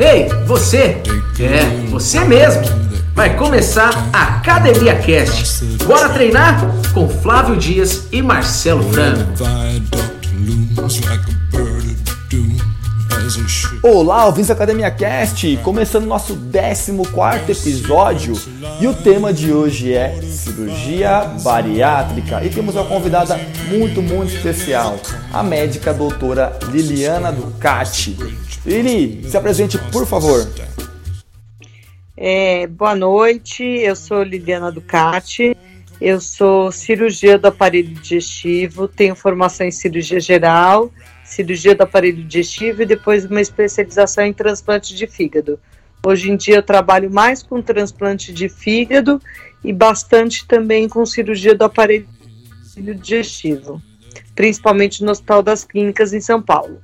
Ei, você! É, você mesmo! Vai começar a Academia Cast. Bora treinar? Com Flávio Dias e Marcelo Franco. Olá, ouvintes da Academia Cast, começando nosso 14 episódio e o tema de hoje é cirurgia bariátrica e temos uma convidada muito, muito especial, a médica doutora Liliana Ducati. Lili, se apresente por favor. É, boa noite, eu sou Liliana Ducati, eu sou cirurgia do aparelho digestivo, tenho formação em cirurgia geral cirurgia do aparelho digestivo e depois uma especialização em transplante de fígado. Hoje em dia eu trabalho mais com transplante de fígado e bastante também com cirurgia do aparelho digestivo, principalmente no Hospital das Clínicas em São Paulo.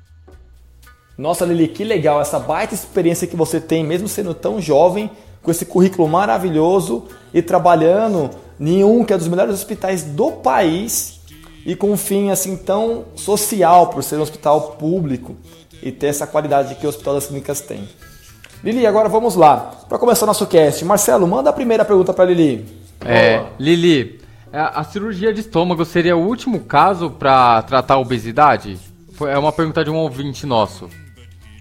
Nossa, Lili, que legal essa baita experiência que você tem, mesmo sendo tão jovem, com esse currículo maravilhoso e trabalhando em um que é dos melhores hospitais do país e com um fim assim tão social por ser um hospital público e ter essa qualidade que o Hospital das Clínicas tem. Lili, agora vamos lá. Para começar nosso cast, Marcelo, manda a primeira pergunta para Lili. É, Lili, é, a cirurgia de estômago seria o último caso para tratar a obesidade? É uma pergunta de um ouvinte nosso.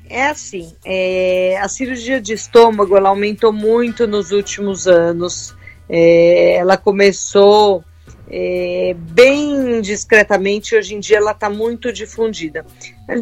É assim, é, a cirurgia de estômago ela aumentou muito nos últimos anos. É, ela começou é, bem discretamente, hoje em dia ela está muito difundida.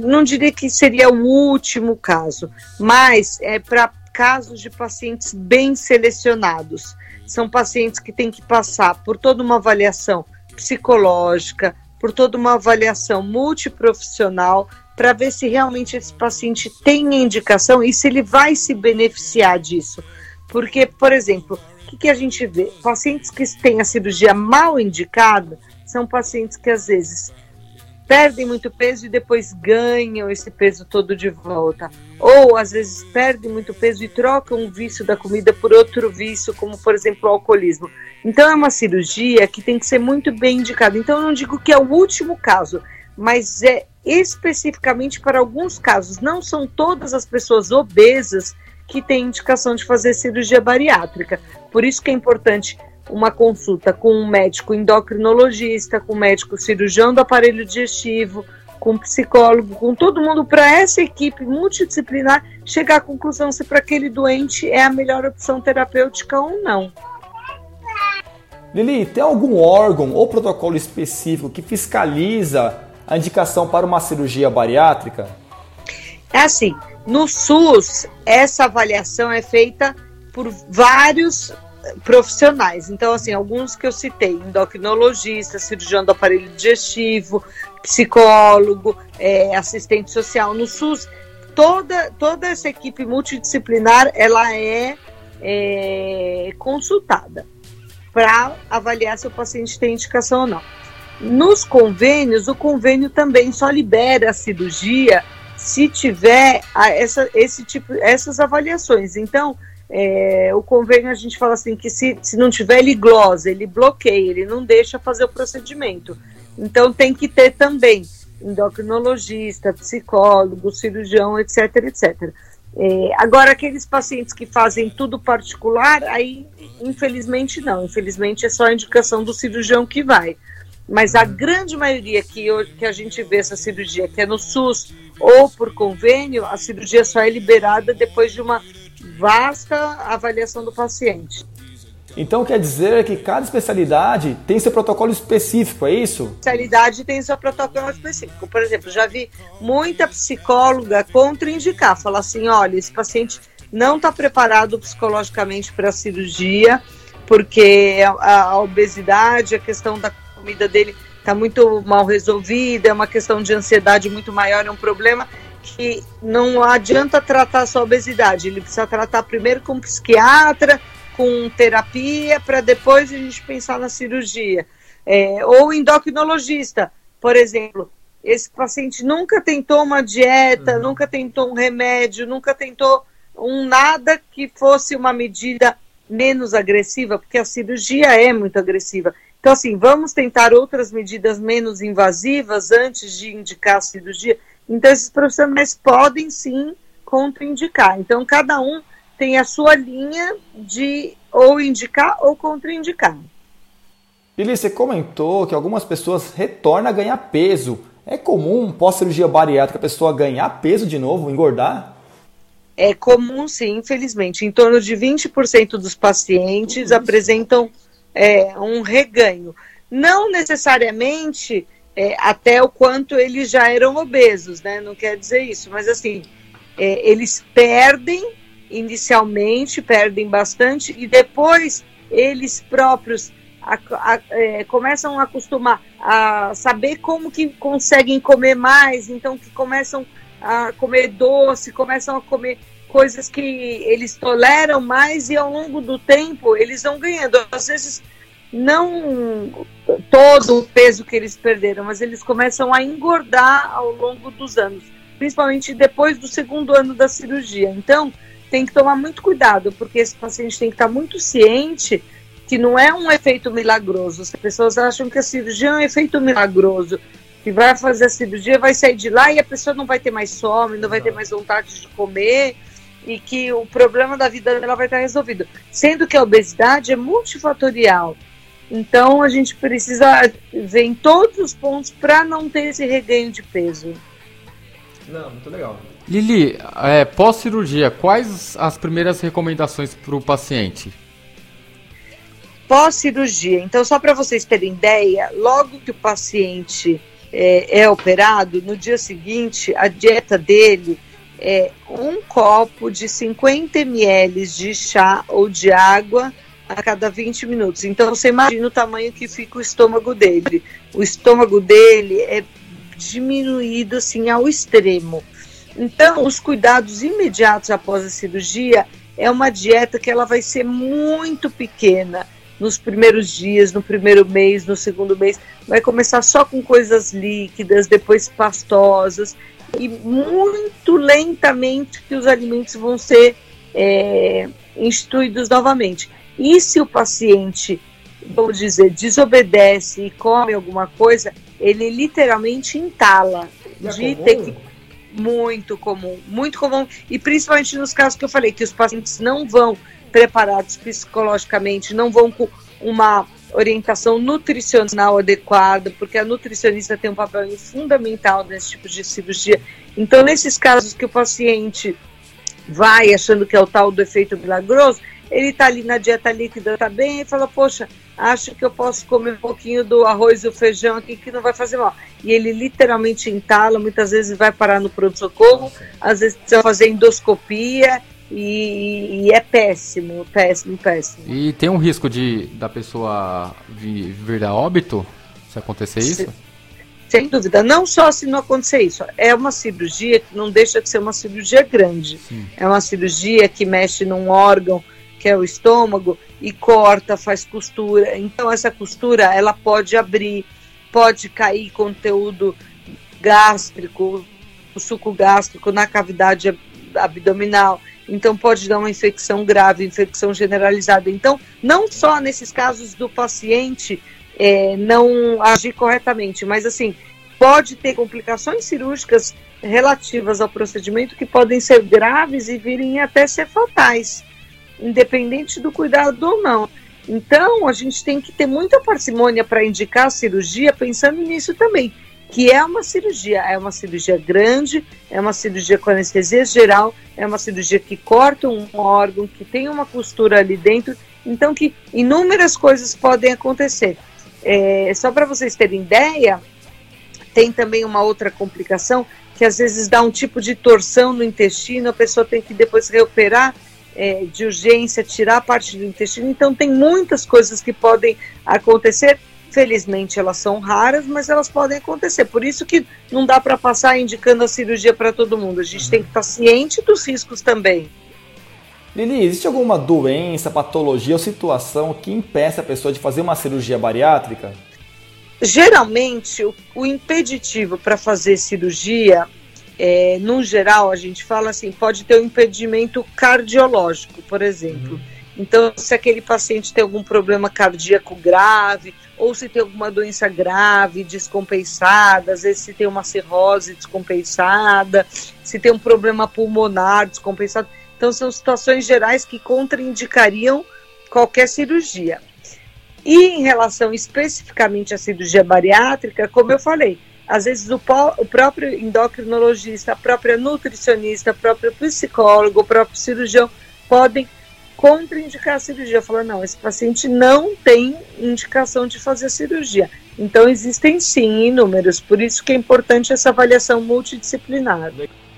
Não diria que seria o último caso, mas é para casos de pacientes bem selecionados. São pacientes que têm que passar por toda uma avaliação psicológica, por toda uma avaliação multiprofissional, para ver se realmente esse paciente tem indicação e se ele vai se beneficiar disso. Porque, por exemplo, que, que a gente vê? Pacientes que têm a cirurgia mal indicada são pacientes que às vezes perdem muito peso e depois ganham esse peso todo de volta. Ou às vezes perdem muito peso e trocam um vício da comida por outro vício, como por exemplo o alcoolismo. Então é uma cirurgia que tem que ser muito bem indicada. Então eu não digo que é o último caso, mas é especificamente para alguns casos. Não são todas as pessoas obesas que têm indicação de fazer cirurgia bariátrica. Por isso que é importante uma consulta com um médico endocrinologista, com um médico cirurgião do aparelho digestivo, com psicólogo, com todo mundo, para essa equipe multidisciplinar chegar à conclusão se para aquele doente é a melhor opção terapêutica ou não. Lili, tem algum órgão ou protocolo específico que fiscaliza a indicação para uma cirurgia bariátrica? É assim, no SUS, essa avaliação é feita por vários profissionais. Então, assim, alguns que eu citei: endocrinologista, cirurgião do aparelho digestivo, psicólogo, é, assistente social. No SUS, toda, toda essa equipe multidisciplinar ela é, é consultada para avaliar se o paciente tem indicação ou não. Nos convênios, o convênio também só libera a cirurgia se tiver essa, esse tipo, essas avaliações. Então, é, o convênio a gente fala assim que se, se não tiver ele glosa, ele bloqueia, ele não deixa fazer o procedimento. Então tem que ter também endocrinologista, psicólogo, cirurgião, etc, etc. É, agora, aqueles pacientes que fazem tudo particular, aí infelizmente não. Infelizmente é só a indicação do cirurgião que vai. Mas a grande maioria que, que a gente vê essa cirurgia, que é no SUS ou por convênio, a cirurgia só é liberada depois de uma vasta avaliação do paciente. Então quer dizer que cada especialidade tem seu protocolo específico, é isso? Especialidade tem seu protocolo específico. Por exemplo, já vi muita psicóloga contraindicar, falar assim, olha, esse paciente não está preparado psicologicamente para a cirurgia, porque a, a, obesidade, a questão da comida dele está muito mal resolvida, é uma questão de ansiedade muito maior, é um problema que não adianta tratar só a obesidade, ele precisa tratar primeiro com um psiquiatra, com terapia, para depois a gente pensar na cirurgia. É, ou endocrinologista, por exemplo, esse paciente nunca tentou uma dieta, uhum. nunca tentou um remédio, nunca tentou um nada que fosse uma medida menos agressiva, porque a cirurgia é muito agressiva. Então, assim, vamos tentar outras medidas menos invasivas antes de indicar a cirurgia. Então, esses profissionais podem sim contraindicar. Então, cada um tem a sua linha de ou indicar ou contraindicar. Lili, você comentou que algumas pessoas retornam a ganhar peso. É comum, pós-cirurgia bariátrica, a pessoa ganhar peso de novo, engordar? É comum, sim, infelizmente. Em torno de 20% dos pacientes apresentam é, um reganho. Não necessariamente é, até o quanto eles já eram obesos, né? Não quer dizer isso, mas assim, é, eles perdem inicialmente, perdem bastante, e depois eles próprios a, a, é, começam a acostumar a saber como que conseguem comer mais, então que começam a comer doce, começam a comer coisas que eles toleram mais e ao longo do tempo eles vão ganhando. Às vezes não todo o peso que eles perderam, mas eles começam a engordar ao longo dos anos, principalmente depois do segundo ano da cirurgia. Então, tem que tomar muito cuidado, porque esse paciente tem que estar muito ciente que não é um efeito milagroso. As pessoas acham que a cirurgia é um efeito milagroso, que vai fazer a cirurgia, vai sair de lá e a pessoa não vai ter mais fome, não vai ter mais vontade de comer e que o problema da vida dela vai estar resolvido. Sendo que a obesidade é multifatorial. Então a gente precisa ver em todos os pontos para não ter esse reganho de peso. Não, muito legal. Lili, é, pós-cirurgia, quais as primeiras recomendações para o paciente? pós-cirurgia. Então, só para vocês terem ideia, logo que o paciente é, é, operado, no dia seguinte, a dieta dele é um copo de 50 ml de chá ou de água a cada 20 minutos. Então, você imagina o tamanho que fica o estômago dele. O estômago dele é diminuído assim ao extremo. Então, os cuidados imediatos após a cirurgia é uma dieta que ela vai ser muito pequena nos primeiros dias, no primeiro mês, no segundo mês, vai começar só com coisas líquidas, depois pastosas, e muito lentamente que os alimentos vão ser é, instituídos novamente. E se o paciente, vamos dizer, desobedece e come alguma coisa, ele literalmente entala. É de ter que muito comum, muito comum, e principalmente nos casos que eu falei que os pacientes não vão preparados psicologicamente, não vão com uma orientação nutricional adequada, porque a nutricionista tem um papel fundamental nesse tipo de cirurgia. Então, nesses casos que o paciente vai achando que é o tal do efeito milagroso, ele está ali na dieta líquida, está bem, e fala, poxa, acho que eu posso comer um pouquinho do arroz e o feijão aqui que não vai fazer mal. E ele literalmente entala, muitas vezes vai parar no pronto-socorro, às vezes precisa fazer endoscopia, e, e, é péssimo, péssimo, péssimo. E tem um risco de da pessoa vir a óbito se acontecer isso? Sem, sem dúvida. Não só se não acontecer isso. É uma cirurgia que não deixa de ser uma cirurgia grande. Sim. É uma cirurgia que mexe num órgão que é o estômago e corta, faz costura. Então essa costura ela pode abrir, pode cair conteúdo gástrico, o suco gástrico na cavidade abdominal então pode dar uma infecção grave, infecção generalizada. Então, não só nesses casos do paciente é, não agir corretamente, mas assim, pode ter complicações cirúrgicas relativas ao procedimento que podem ser graves e virem até ser fatais, independente do cuidado ou não. Então, a gente tem que ter muita parcimônia para indicar a cirurgia pensando nisso também que é uma cirurgia, é uma cirurgia grande, é uma cirurgia com anestesia geral, é uma cirurgia que corta um órgão, que tem uma costura ali dentro, então que inúmeras coisas podem acontecer. É, só para vocês terem ideia, tem também uma outra complicação que às vezes dá um tipo de torção no intestino, a pessoa tem que depois reoperar é, de urgência, tirar a parte do intestino. Então tem muitas coisas que podem acontecer Felizmente elas são raras, mas elas podem acontecer. Por isso que não dá para passar indicando a cirurgia para todo mundo. A gente tem que estar ciente dos riscos também. Lili, existe alguma doença, patologia ou situação que impeça a pessoa de fazer uma cirurgia bariátrica? Geralmente, o, o impeditivo para fazer cirurgia, é, no geral, a gente fala assim, pode ter um impedimento cardiológico, por exemplo. Uhum. Então, se aquele paciente tem algum problema cardíaco grave, ou se tem alguma doença grave, descompensada, às vezes se tem uma cirrose descompensada, se tem um problema pulmonar descompensado. Então, são situações gerais que contraindicariam qualquer cirurgia. E em relação especificamente à cirurgia bariátrica, como eu falei, às vezes o, o, próprio endocrinologista, a própria nutricionista, o próprio psicólogo, o próprio cirurgião podem contraindicar a cirurgia. Falar, não, esse paciente não tem indicação de fazer a cirurgia. Então existem sim inúmeros, por isso que é importante essa avaliação multidisciplinar.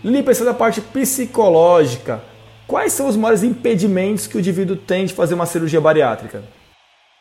Lili, pensando na parte psicológica, quais são os maiores impedimentos que o indivíduo tem de fazer uma cirurgia bariátrica?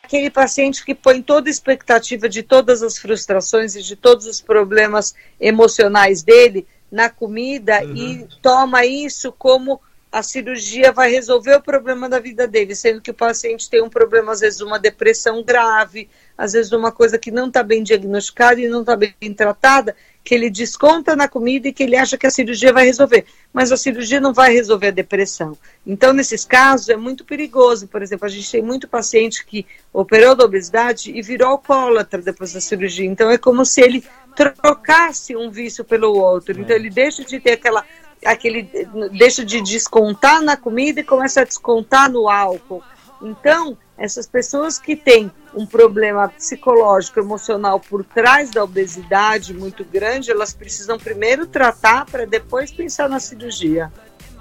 aquele paciente que põe toda a expectativa de todas as frustrações e de todos os problemas emocionais dele na comida uhum. e toma isso como a cirurgia vai resolver o problema da vida dele, sendo que o paciente tem um problema, às vezes uma depressão grave, às vezes uma coisa que não está bem diagnosticada e não está bem tratada, que ele desconta na comida e que ele acha que a cirurgia vai resolver. Mas a cirurgia não vai resolver a depressão. Então, nesses casos, é muito perigoso. Por exemplo, a gente tem muito paciente que operou da obesidade e virou alcoólatra depois da cirurgia. Então, é como se ele trocasse um vício pelo outro. Então, ele deixa de ter aquela aquele deixa de descontar na comida e começa a descontar no álcool. Então, essas pessoas que têm um problema psicológico, emocional por trás da obesidade muito grande, elas precisam primeiro tratar para depois pensar na cirurgia.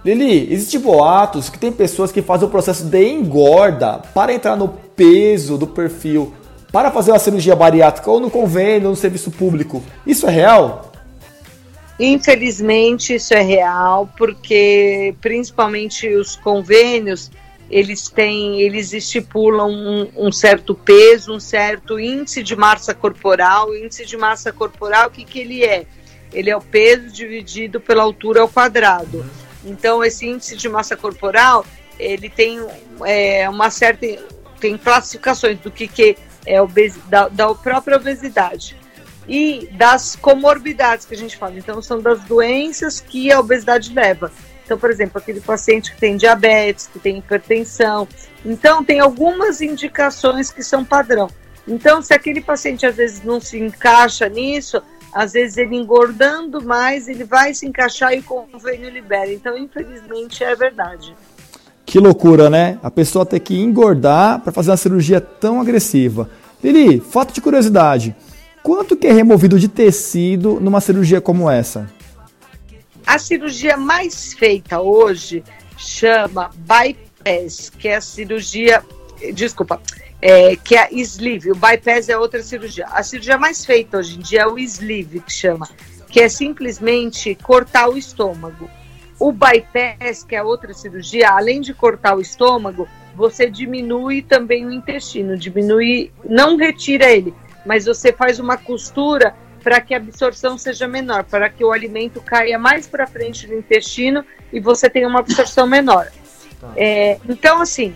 Lili, existem boatos que tem pessoas que fazem o processo de engorda para entrar no peso do perfil para fazer uma cirurgia bariátrica ou no convênio ou no serviço público. Isso é real? Infelizmente, isso é real, porque principalmente os convênios, eles têm, eles estipulam um, um, certo peso, um certo índice de massa corporal. O índice de massa corporal, o que, que ele é? Ele é o peso dividido pela altura ao quadrado. Então, esse índice de massa corporal, ele tem é, uma certa, tem classificações do que, que é obes, da, da própria obesidade e das comorbidades que a gente fala. Então, são das doenças que a obesidade leva. Então, por exemplo, aquele paciente que tem diabetes, que tem hipertensão. Então, tem algumas indicações que são padrão. Então, se aquele paciente às vezes não se encaixa nisso, às vezes ele engordando mais, ele vai se encaixar e o convênio libera. Então, infelizmente, é verdade. Que loucura, né? A pessoa ter que engordar para fazer uma cirurgia tão agressiva. Lili, fato de curiosidade. Quanto que é removido de tecido numa cirurgia como essa? A cirurgia mais feita hoje chama bypass, que é a cirurgia, desculpa, é, que é a sleeve. O bypass é outra cirurgia. A cirurgia mais feita hoje em dia é o sleeve, que chama, que é simplesmente cortar o estômago. O bypass, que é outra cirurgia, além de cortar o estômago, você diminui também o intestino, diminui, não retira ele, mas você faz uma costura para que a absorção seja menor, para que o alimento caia mais para frente do intestino e você tenha uma absorção menor. Tá. É, então, assim,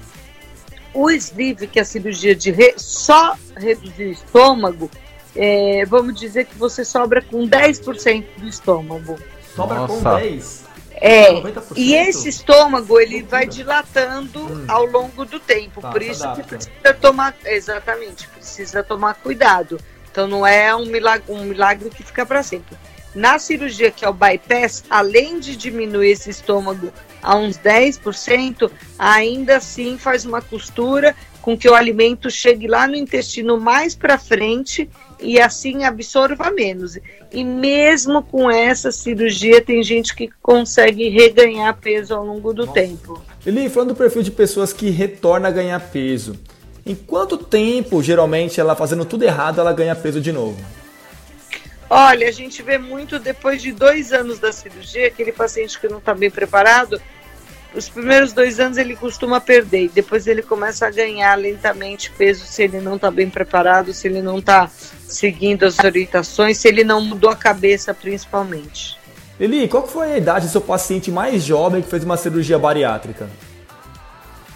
o sleeve, que é a cirurgia de re, só reduzir o estômago, é, vamos dizer que você sobra com 10% do estômago. Sobra Nossa. com 10%? É, e esse estômago ele vai dilatando hum. ao longo do tempo, tá, por isso adapta. que precisa tomar, exatamente, precisa tomar cuidado. Então não é um milagre, um milagre que fica para sempre. Na cirurgia que é o bypass, além de diminuir esse estômago a uns 10%, ainda assim faz uma costura com que o alimento chegue lá no intestino mais para frente e assim absorva menos. E mesmo com essa cirurgia, tem gente que consegue reganhar peso ao longo do Nossa. tempo. Eli, falando do perfil de pessoas que retornam a ganhar peso, em quanto tempo, geralmente, ela fazendo tudo errado, ela ganha peso de novo? Olha, a gente vê muito depois de dois anos da cirurgia, aquele paciente que não está bem preparado, os primeiros dois anos ele costuma perder, e depois ele começa a ganhar lentamente peso se ele não está bem preparado, se ele não está seguindo as orientações, se ele não mudou a cabeça principalmente. Eli, qual foi a idade do seu paciente mais jovem que fez uma cirurgia bariátrica?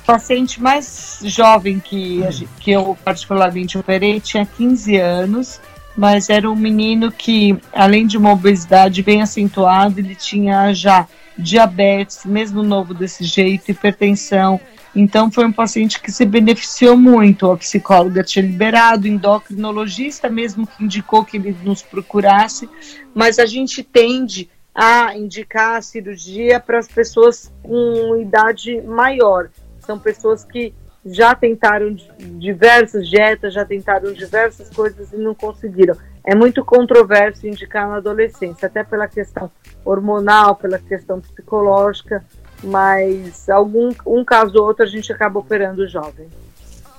O paciente mais jovem que, que eu particularmente operei tinha 15 anos, mas era um menino que, além de uma obesidade bem acentuada, ele tinha já diabetes, mesmo novo desse jeito, hipertensão. Então foi um paciente que se beneficiou muito. A psicóloga tinha liberado, endocrinologista mesmo que indicou que ele nos procurasse, mas a gente tende a indicar a cirurgia para as pessoas com idade maior. São pessoas que já tentaram diversas dietas, já tentaram diversas coisas e não conseguiram. É muito controverso indicar na adolescência, até pela questão hormonal, pela questão psicológica, mas algum um caso ou outro a gente acaba operando jovem.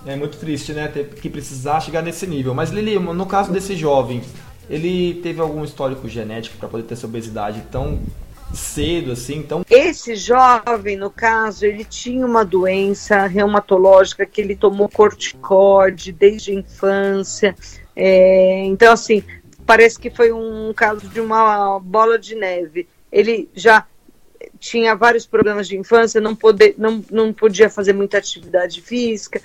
É muito triste, né? Ter que precisar chegar nesse nível. Mas Lili, no caso desse jovem, ele teve algum histórico genético para poder ter essa obesidade tão cedo assim, então esse jovem, no caso, ele tinha uma doença reumatológica que ele tomou corticóide desde a infância. É, então, assim, parece que foi um caso de uma bola de neve. Ele já tinha vários problemas de infância, não, poder, não, não podia fazer muita atividade física,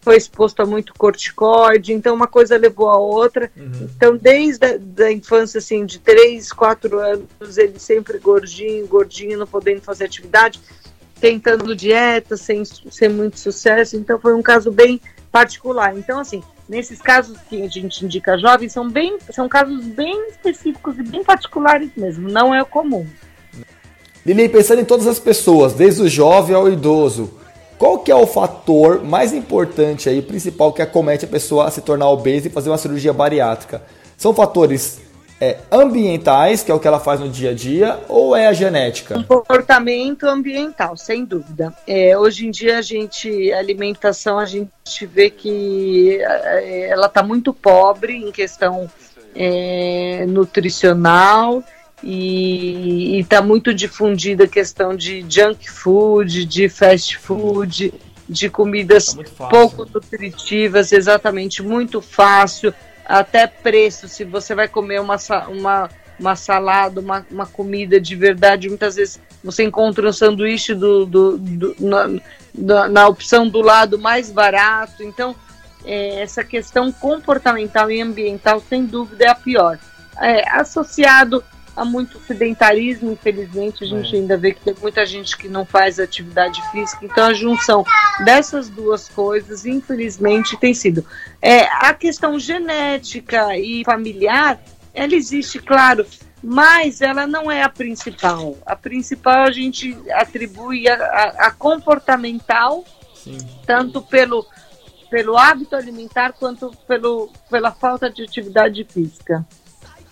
foi exposto a muito corticoide, então uma coisa levou a outra. Uhum. Então, desde a da infância, assim, de 3, 4 anos, ele sempre gordinho, gordinho, não podendo fazer atividade, tentando dieta, sem, sem muito sucesso. Então, foi um caso bem particular. Então, assim, nesses casos que a gente indica jovens, são, bem, são casos bem específicos e bem particulares mesmo, não é o comum. Lili, pensando em todas as pessoas, desde o jovem ao idoso, qual que é o fator mais importante aí, principal, que acomete a pessoa a se tornar obesa e fazer uma cirurgia bariátrica? São fatores é, ambientais, que é o que ela faz no dia a dia, ou é a genética? Comportamento ambiental, sem dúvida. É, hoje em dia a gente, a alimentação, a gente vê que é, ela está muito pobre em questão é, nutricional e está muito difundida a questão de junk food, de fast food, de comidas tá pouco nutritivas, exatamente, muito fácil, até preço. Se você vai comer uma, uma, uma salada, uma, uma comida de verdade, muitas vezes você encontra um sanduíche do, do, do na, na, na, opção do lado mais barato. Então, é, essa questão comportamental e ambiental, sem dúvida, é a pior. É, associado há muito sedentarismo, infelizmente, a gente é. ainda vê que tem muita gente que não faz atividade física, então a junção dessas duas coisas, infelizmente, tem sido. É, a questão genética e familiar, ela existe, claro, mas ela não é a principal. A principal a gente atribui a, a, a comportamental, Sim. tanto pelo, pelo hábito alimentar quanto pelo, pela falta de atividade física.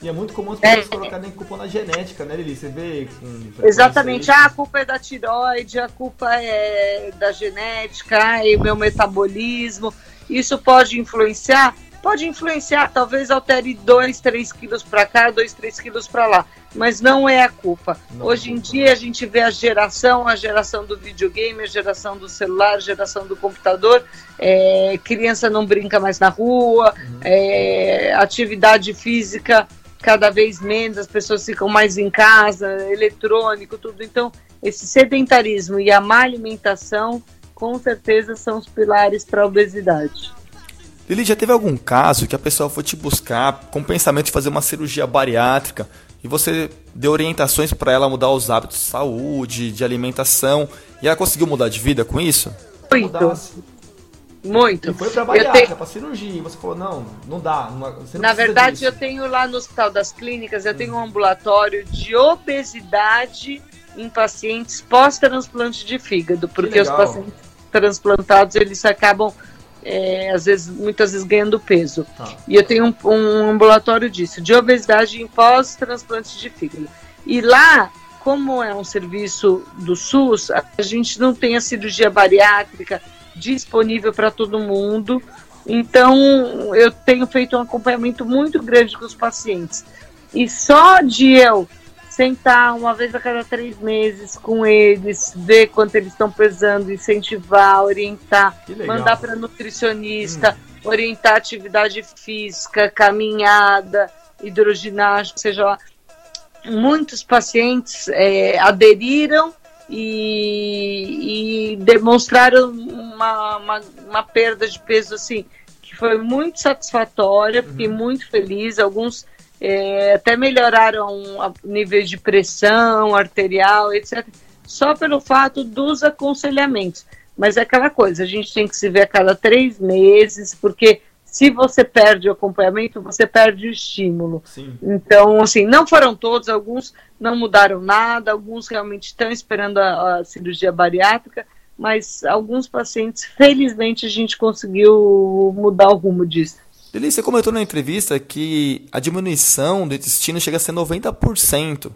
E é muito comum as pessoas é. colocarem culpa na genética, né, Lili? Você vê com Exatamente. Ah, a culpa é da tiroide, a culpa é da genética, e o meu metabolismo. Isso pode influenciar? Pode influenciar, talvez altere 2, 3 quilos para cá, 2, 3 quilos para lá, mas não é a culpa. Não é Hoje é culpa. em dia a gente vê a geração, a geração do videogame, a geração do celular, a geração do computador, é, criança não brinca mais na rua, uhum. é, atividade física cada vez menos, as pessoas ficam mais em casa, eletrônico, tudo. Então, esse sedentarismo e a má alimentação, com certeza, são os pilares para a obesidade. Lili, já teve algum caso que a pessoa foi te buscar com o pensamento de fazer uma cirurgia bariátrica e você deu orientações para ela mudar os hábitos de saúde, de alimentação, e ela conseguiu mudar de vida com isso? Muito. Muito. E foi bariátrica, tenho... pra cirurgia. Você falou, não, não dá. Não, não Na verdade, disso. eu tenho lá no Hospital das Clínicas, eu tenho um ambulatório de obesidade em pacientes pós-transplante de fígado, porque os pacientes transplantados, eles acabam, é, às vezes, muitas vezes ganhando peso. Ah. E eu tenho um, um ambulatório disso, de obesidade em pós-transplante de fígado. E lá, como é um serviço do SUS, a gente não tem a cirurgia bariátrica, disponível para todo mundo. Então, eu tenho feito um acompanhamento muito grande com os pacientes. E só de eu sentar uma vez a cada três meses com eles, ver quanto eles estão pesando, incentivar, orientar, mandar para nutricionista, hum. orientar atividade física, caminhada, hidroginástica, seja lá. Muitos pacientes é, aderiram e, e demonstraram uma, uma, uma, perda de peso assim que foi muito satisfatória, fiquei uhum. muito feliz. Alguns é, até melhoraram o nível de pressão arterial, etc., só pelo fato dos aconselhamentos. Mas é aquela coisa, a gente tem que se ver a cada três meses, porque se você perde o acompanhamento, você perde o estímulo. Sim. Então, assim, não foram todos, alguns não mudaram nada, alguns realmente estão esperando a, a cirurgia bariátrica, mas alguns pacientes, felizmente, a gente conseguiu mudar o rumo disso. Lili, você comentou na entrevista que a diminuição do intestino chega a ser 90%.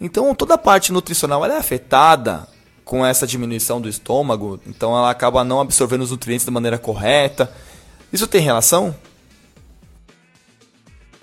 Então, toda a parte nutricional é afetada com essa diminuição do estômago, então ela acaba não absorvendo os nutrientes da maneira correta. Isso tem relação?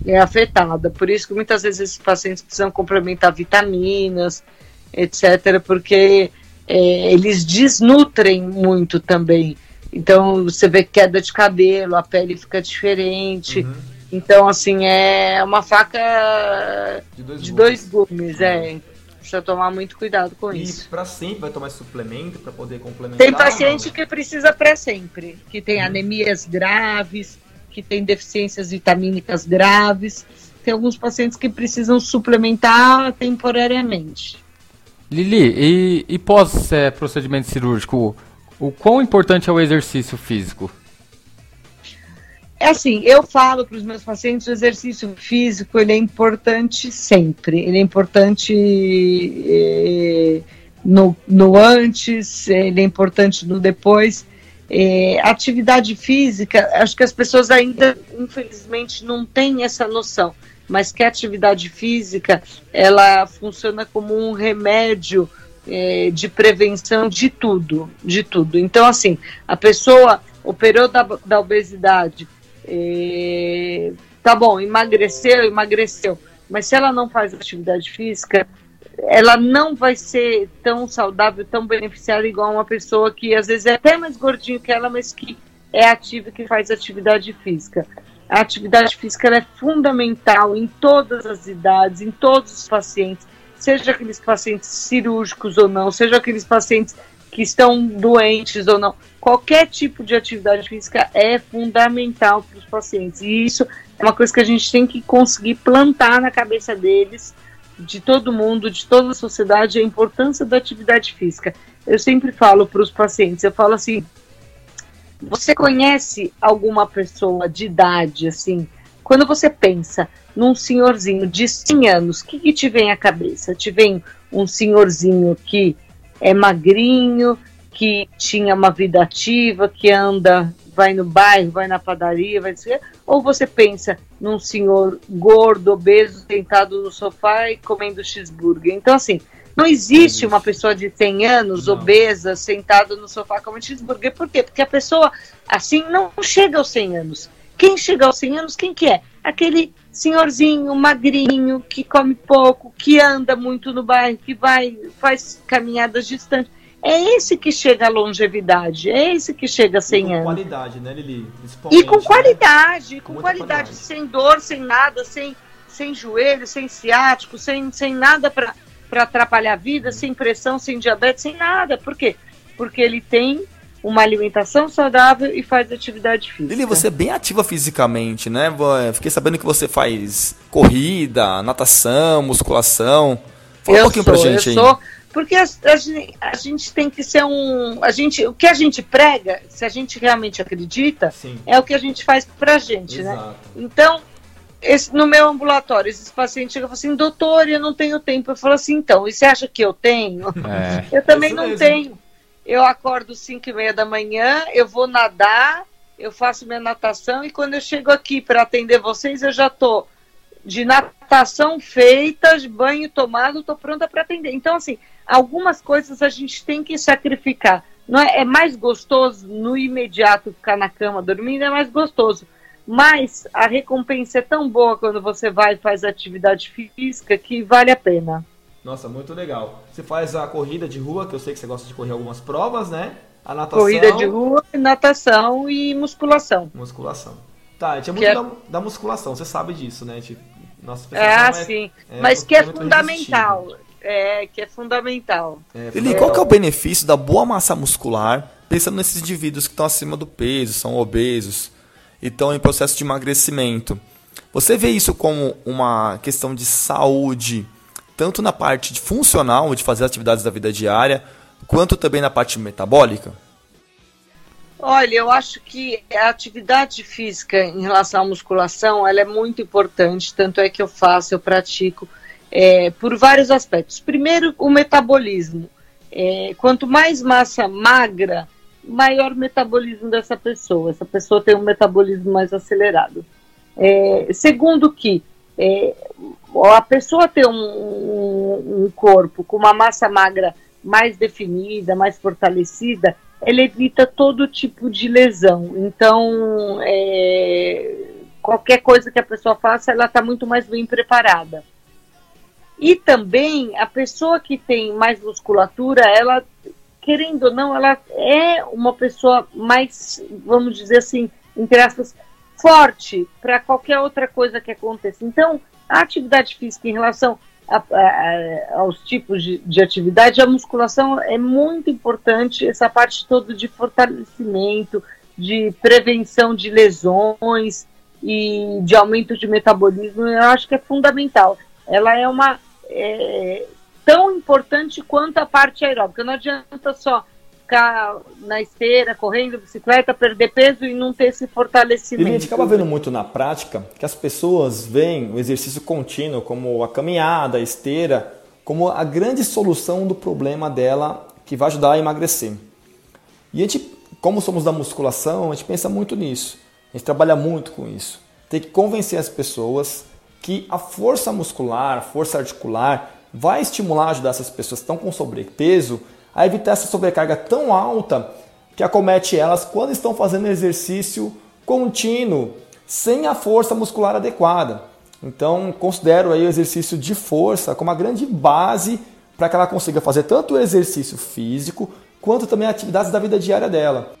É afetada, por isso que muitas vezes esses pacientes precisam complementar vitaminas, etc., porque é, eles desnutrem muito também. Então você vê queda de cabelo, a pele fica diferente. Uhum. Então, assim, é uma faca de dois, de dois gumes, é. Precisa tomar muito cuidado com e isso. E para sempre vai tomar suplemento para poder complementar? Tem paciente que precisa para sempre, que tem uhum. anemias graves, que tem deficiências vitamínicas graves. Tem alguns pacientes que precisam suplementar temporariamente. Lili, e, e pós é, procedimento cirúrgico, o quão importante é o exercício físico? É assim, eu falo para os meus pacientes, o exercício físico ele é importante sempre. Ele é importante eh, no, no antes, ele é importante no depois. Eh, atividade física, acho que as pessoas ainda, infelizmente, não têm essa noção, mas que a atividade física ela funciona como um remédio é, de prevenção de tudo, de tudo. Então, assim, a pessoa operou da, da obesidade, é, tá bom, emagreceu, emagreceu, mas se ela não faz atividade física, ela não vai ser tão saudável, tão beneficiada igual uma pessoa que às vezes é até mais gordinho que ela, mas que é ativa e que faz atividade física. A atividade física é fundamental em todas as idades, em todos os pacientes seja aqueles pacientes cirúrgicos ou não, seja aqueles pacientes que estão doentes ou não, qualquer tipo de atividade física é fundamental para os pacientes. E isso é uma coisa que a gente tem que conseguir plantar na cabeça deles, de todo mundo, de toda a sociedade, a importância da atividade física. Eu sempre falo para os pacientes, eu falo assim, você conhece alguma pessoa de idade assim quando você pensa num senhorzinho de 100 anos, o que, que te vem à cabeça? Te vem um senhorzinho que é magrinho, que tinha uma vida ativa, que anda, vai no bairro, vai na padaria, vai dizer, ou você pensa num senhor gordo, obeso, sentado no sofá e comendo cheeseburger. Então, assim, não existe uma pessoa de 100 anos, não. obesa, sentada no sofá comendo cheeseburger. Por quê? Porque a pessoa, assim, não chega aos 100 anos. Quem chega aos 100 anos, quem que é? Aquele senhorzinho magrinho que come pouco, que anda muito no bairro, que vai faz caminhadas distantes. É esse que chega à longevidade, é esse que chega a 100 com anos. Com qualidade, né, Lili? E com qualidade, né? com, com qualidade, qualidade, sem dor, sem nada, sem, sem joelho, sem ciático, sem, sem nada para atrapalhar a vida, sem pressão, sem diabetes, sem nada. Por quê? Porque ele tem uma alimentação saudável e faz atividade física. Lili, você é bem ativa fisicamente, né? Fiquei sabendo que você faz corrida, natação, musculação. Fala eu um pouquinho sou, pra gente eu aí. Sou, porque a, a, a, gente tem que ser um. A gente, o que a gente prega, se a gente realmente acredita, Sim. é o que a gente faz pra gente, né? Exato. né? Então, esse, no meu ambulatório, esses pacientes chegam e falam assim, doutor, eu não tenho tempo. Eu falo assim, então, e você acha que eu tenho? É. Eu também não mesmo. tenho eu acordo 5 e meia da manhã, eu vou nadar, eu faço minha natação e quando eu chego aqui para atender vocês, eu já tô de natação feita, de banho tomado, estou pronta para atender. Então, assim, algumas coisas a gente tem que sacrificar. Não é, é mais gostoso no imediato ficar na cama dormindo, é mais gostoso. Mas a recompensa é tão boa quando você vai e faz atividade física que vale a pena. Nossa, muito legal. Você faz a corrida de rua, que eu sei que você gosta de correr algumas provas, né? A natação. Corrida de rua, natação e musculação. Musculação. Tá, tinha muito é... da, da, musculação, você sabe disso, né? Tipo, nossa é, é, sim. É, Mas que é fundamental. É, que é fundamental. É, Eli, qual que é o benefício da boa massa muscular, pensando nesses indivíduos que estão acima do peso, são obesos e estão em processo de emagrecimento? Você vê isso como uma questão de saúde, tanto na parte de funcional, de fazer atividades da vida diária, quanto também na parte metabólica? Olha, eu acho que a atividade física em relação à musculação, ela é muito importante, tanto é que eu faço, eu pratico, é, por vários aspectos. Primeiro, o metabolismo. É, quanto mais massa magra, maior metabolismo dessa pessoa. Essa pessoa tem um metabolismo mais acelerado. É, segundo que é, a pessoa ter um, um, um corpo com uma massa magra mais definida, mais fortalecida, ela evita todo tipo de lesão. Então, é, qualquer coisa que a pessoa faça, ela está muito mais bem preparada. E também a pessoa que tem mais musculatura, ela, querendo ou não, ela é uma pessoa mais, vamos dizer assim, entre aspas, forte para qualquer outra coisa que aconteça. Então, a atividade física em relação a, a, aos tipos de, de, atividade, a musculação é muito importante, essa parte toda de fortalecimento, de prevenção de lesões e de aumento de metabolismo, eu acho que é fundamental. Ela é uma é, tão importante quanto a parte aeróbica. Não adianta só ficar na esteira, correndo, bicicleta, perder peso e não ter esse fortalecimento. E a gente acaba vendo muito na prática que as pessoas veem o exercício contínuo, como a caminhada, a esteira, como a grande solução do problema dela que vai ajudar a emagrecer. E a gente, como somos da musculação, a gente pensa muito nisso. A gente trabalha muito com isso. Tem que convencer as pessoas que a força muscular, a força articular, vai estimular, ajudar essas pessoas que estão com sobrepeso a evitar essa sobrecarga tão alta que acomete elas quando estão fazendo exercício contínuo, sem a força muscular adequada. Então, considero aí o exercício de força como a grande base para que ela consiga fazer tanto o exercício físico quanto também atividades da vida diária dela.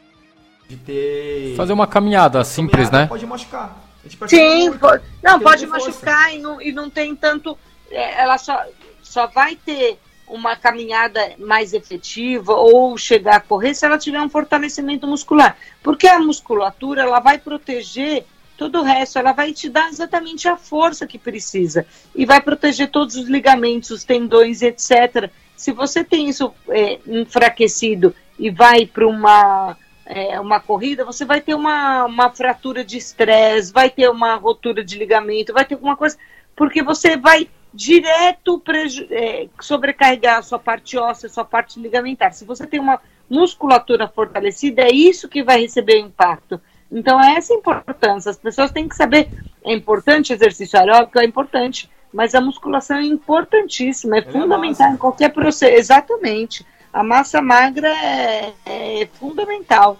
De ter... Fazer uma caminhada simples, caminhada né? Pode machucar. Sim, pode, não, pode machucar e não, e não tem tanto. É, ela só, só vai ter uma caminhada mais efetiva ou chegar a correr se ela tiver um fortalecimento muscular. Porque a musculatura ela vai proteger todo o resto, ela vai te dar exatamente a força que precisa e vai proteger todos os ligamentos, os tendões, etc. Se você tem isso é, enfraquecido e vai para uma é, uma corrida, você vai ter uma, uma fratura de estresse, vai ter uma rotura de ligamento, vai ter alguma coisa, porque você vai direto é, sobrecarregar a sua parte óssea, a sua parte ligamentar. Se você tem uma musculatura fortalecida, é isso que vai receber impacto. Então, é essa a importância. As pessoas têm que saber, é importante exercício aeróbico, é importante, mas a musculação é importantíssima, é, é fundamental é em qualquer processo. Exatamente. A massa magra é, é, fundamental.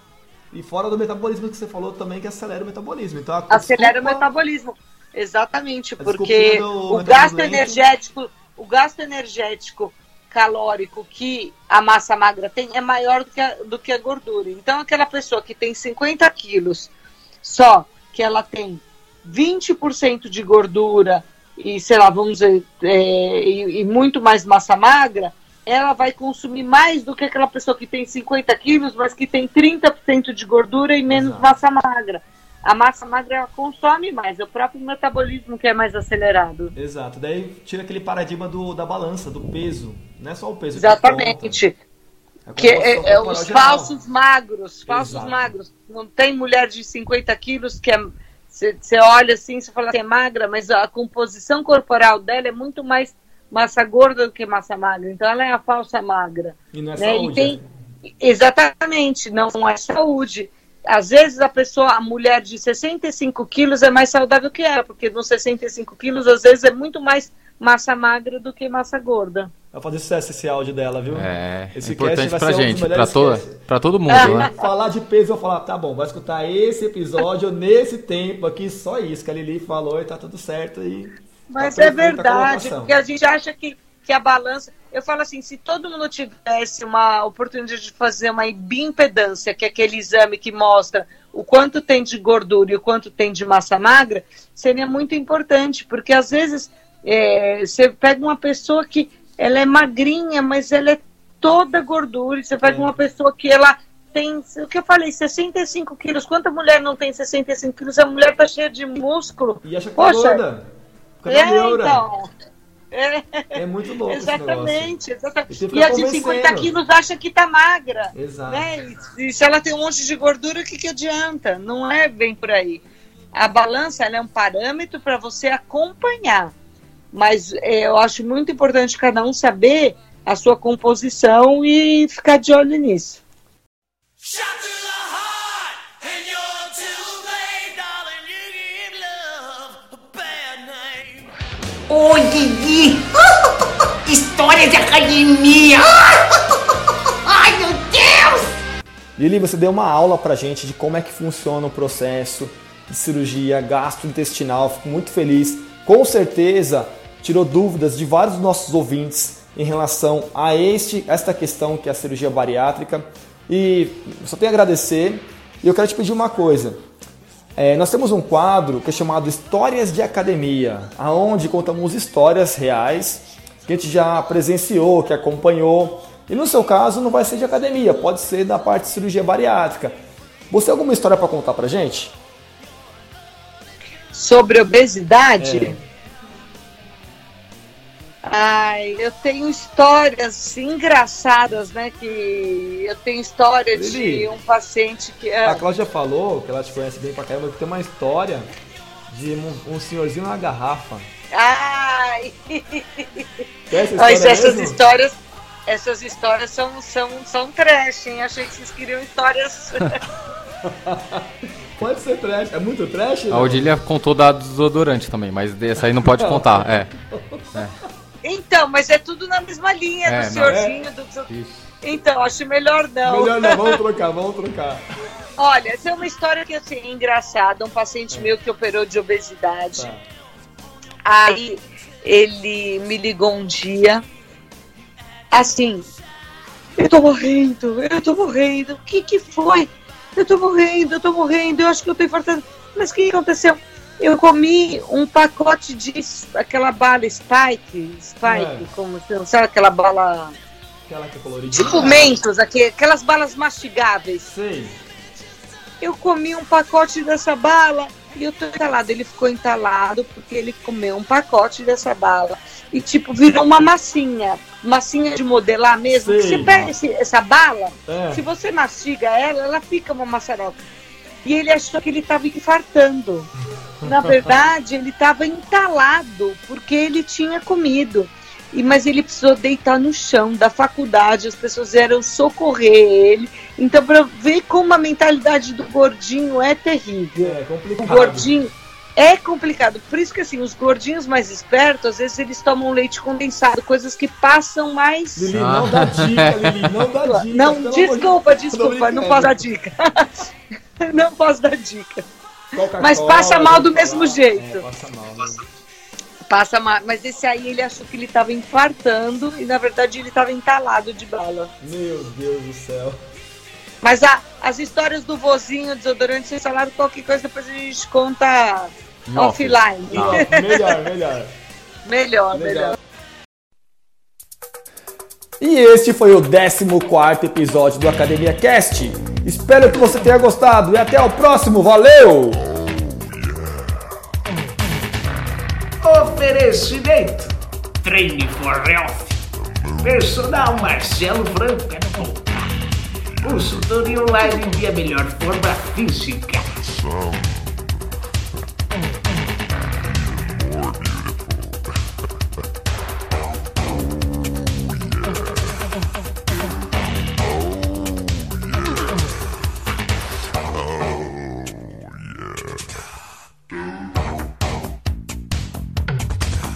E fora do metabolismo que você falou também, que acelera o metabolismo. Então, acelera desculpa... o metabolismo. Exatamente, porque o gasto energético, o gasto energético calórico que a massa magra tem é maior do que a, do que a gordura. Então, aquela pessoa que tem 50 quilos, só que ela tem 20% de gordura e, sei lá, vamos dizer, é, e, e, muito mais massa magra, ela vai consumir mais do que aquela pessoa que tem 50 quilos, mas que tem 30% de gordura e menos Exato. massa magra a massa magra consome mais, é o próprio metabolismo que é mais acelerado. Exato, daí tira aquele paradigma do, da balança, do peso, não é só o peso. Exatamente. Que, é, é, é os geral. falsos magros, falsos Exato. magros. Não tem mulher de 50 quilos que é. Você olha assim, você fala que é magra, mas a composição corporal dela é muito mais massa gorda do que massa magra. Então ela é a falsa magra. E não é né? saúde. Tem, né? exatamente, não é saúde às vezes a pessoa, a mulher de 65 quilos é mais saudável que ela, porque nos 65 quilos às vezes é muito mais massa magra do que massa gorda. Vai fazer sucesso esse áudio dela, viu? É, esse é importante pra gente, um pra, toda, pra todo mundo, né? Falar de peso, eu vou falar, tá bom, vai escutar esse episódio nesse tempo aqui, só isso que a Lili falou e tá tudo certo. E Mas tá é verdade, porque a gente acha que, que a balança eu falo assim, se todo mundo tivesse uma oportunidade de fazer uma bioimpedância, que é aquele exame que mostra o quanto tem de gordura e o quanto tem de massa magra, seria muito importante, porque às vezes é, você pega uma pessoa que ela é magrinha, mas ela é toda gordura, e você pega é. uma pessoa que ela tem, o que eu falei, 65 quilos. Quanta mulher não tem 65 quilos? A mulher tá cheia de músculo. E acha que tá Poxa, gorda. É, Caminhora. então. É, É muito louco esse negócio. exatamente, exatamente. E E a de 50 convencendo. quilos acha que tá magra. Exato. Né? E, e se ela tem um monte de gordura, o que, que adianta? Não é bem por aí. A balança ela é um parâmetro para você acompanhar. Mas é, eu acho muito importante cada um saber a sua composição e ficar de olho nisso. Shot Ô, Didi! Histórias de academia! Ai, meu Deus! Lili, você deu uma aula pra gente de como é que funciona o processo de cirurgia gastrointestinal. Fico muito feliz. Com certeza tirou dúvidas de vários dos nossos ouvintes em relação a este, esta questão que é a cirurgia bariátrica. E só tenho a agradecer. E eu quero te pedir uma coisa. É, nós temos um quadro que é chamado Histórias de Academia, aonde contamos histórias reais que a gente já presenciou, que acompanhou. E no seu caso não vai ser de academia, pode ser da parte de cirurgia bariátrica. Você tem alguma história para contar pra gente? Sobre obesidade. É. Ai, eu tenho histórias engraçadas, né? Que eu tenho história de Lili, um paciente que. A ah, Cláudia falou que ela te conhece bem pra caramba, que tem uma história de um, um senhorzinho na garrafa. Ai! Essa Mas essas mesmo? histórias, essas histórias são, são, são trash, hein? Achei que vocês queriam histórias. Pode ser trash. É muito trash? A? Odília contou da do desodorante também, mas essa aí não pode contar. É. então, mas é tudo na mesma linha É, do senhorzinho. Do... Isso. Então, acho melhor não. Melhor não, vamos trocar, vamos trocar. Olha, essa é uma história que assim, é engraçada. Um paciente meu que operou de obesidade. Tá. Aí ele me ligou um dia, assim, eu tô morrendo, eu tô morrendo, o que que foi? Eu tô morrendo, eu tô morrendo, eu acho que eu tô infartando. Mas o que aconteceu? Eu comi um pacote de aquela bala Spike, Spike, É. como se- sabe aquela bala, Aquela que é coloridinha. tipo Mentos, aquelas balas mastigáveis. Sei. Eu comi um pacote dessa bala e eu tô entalado. Ele ficou entalado porque ele comeu um pacote dessa bala. E, tipo, virou uma massinha. Massinha de modelar mesmo. Sei. Você pega esse- essa bala, É. se você mastiga ela, ela fica uma maçaroca. E ele achou que ele estava infartando. Na verdade, ele estava entalado porque ele tinha comido. E, mas ele precisou deitar no chão da faculdade, as pessoas vieram socorrer ele. Então, para ver como a mentalidade do gordinho é terrível. É O complicado. gordinho é complicado. Por isso que assim, os gordinhos mais espertos, às vezes eles tomam leite condensado, coisas que passam mais. Lili, Ah. não dá dica, Lili, não dá dica. Não, desculpa, desculpa, não posso dar dica. não posso dar dica. Mas passa mal do mesmo falar. jeito. É, passa mal. né? Passa mal. Mas esse aí ele achou que ele estava infartando e na verdade ele estava entalado de bala. Meu Deus do céu. Mas a- as histórias do vozinho, desodorante, vocês falaram qualquer coisa, depois a gente conta off. offline. Não, melhor, melhor. melhor, melhor. Legal. E este foi o 14 episódio do Academia Cast. Espero que você tenha gostado e até o próximo. Valeu! Oferecimento: Treine for Health. Personal Marcelo Franco é pouca. Consultoria online de a melhor forma física.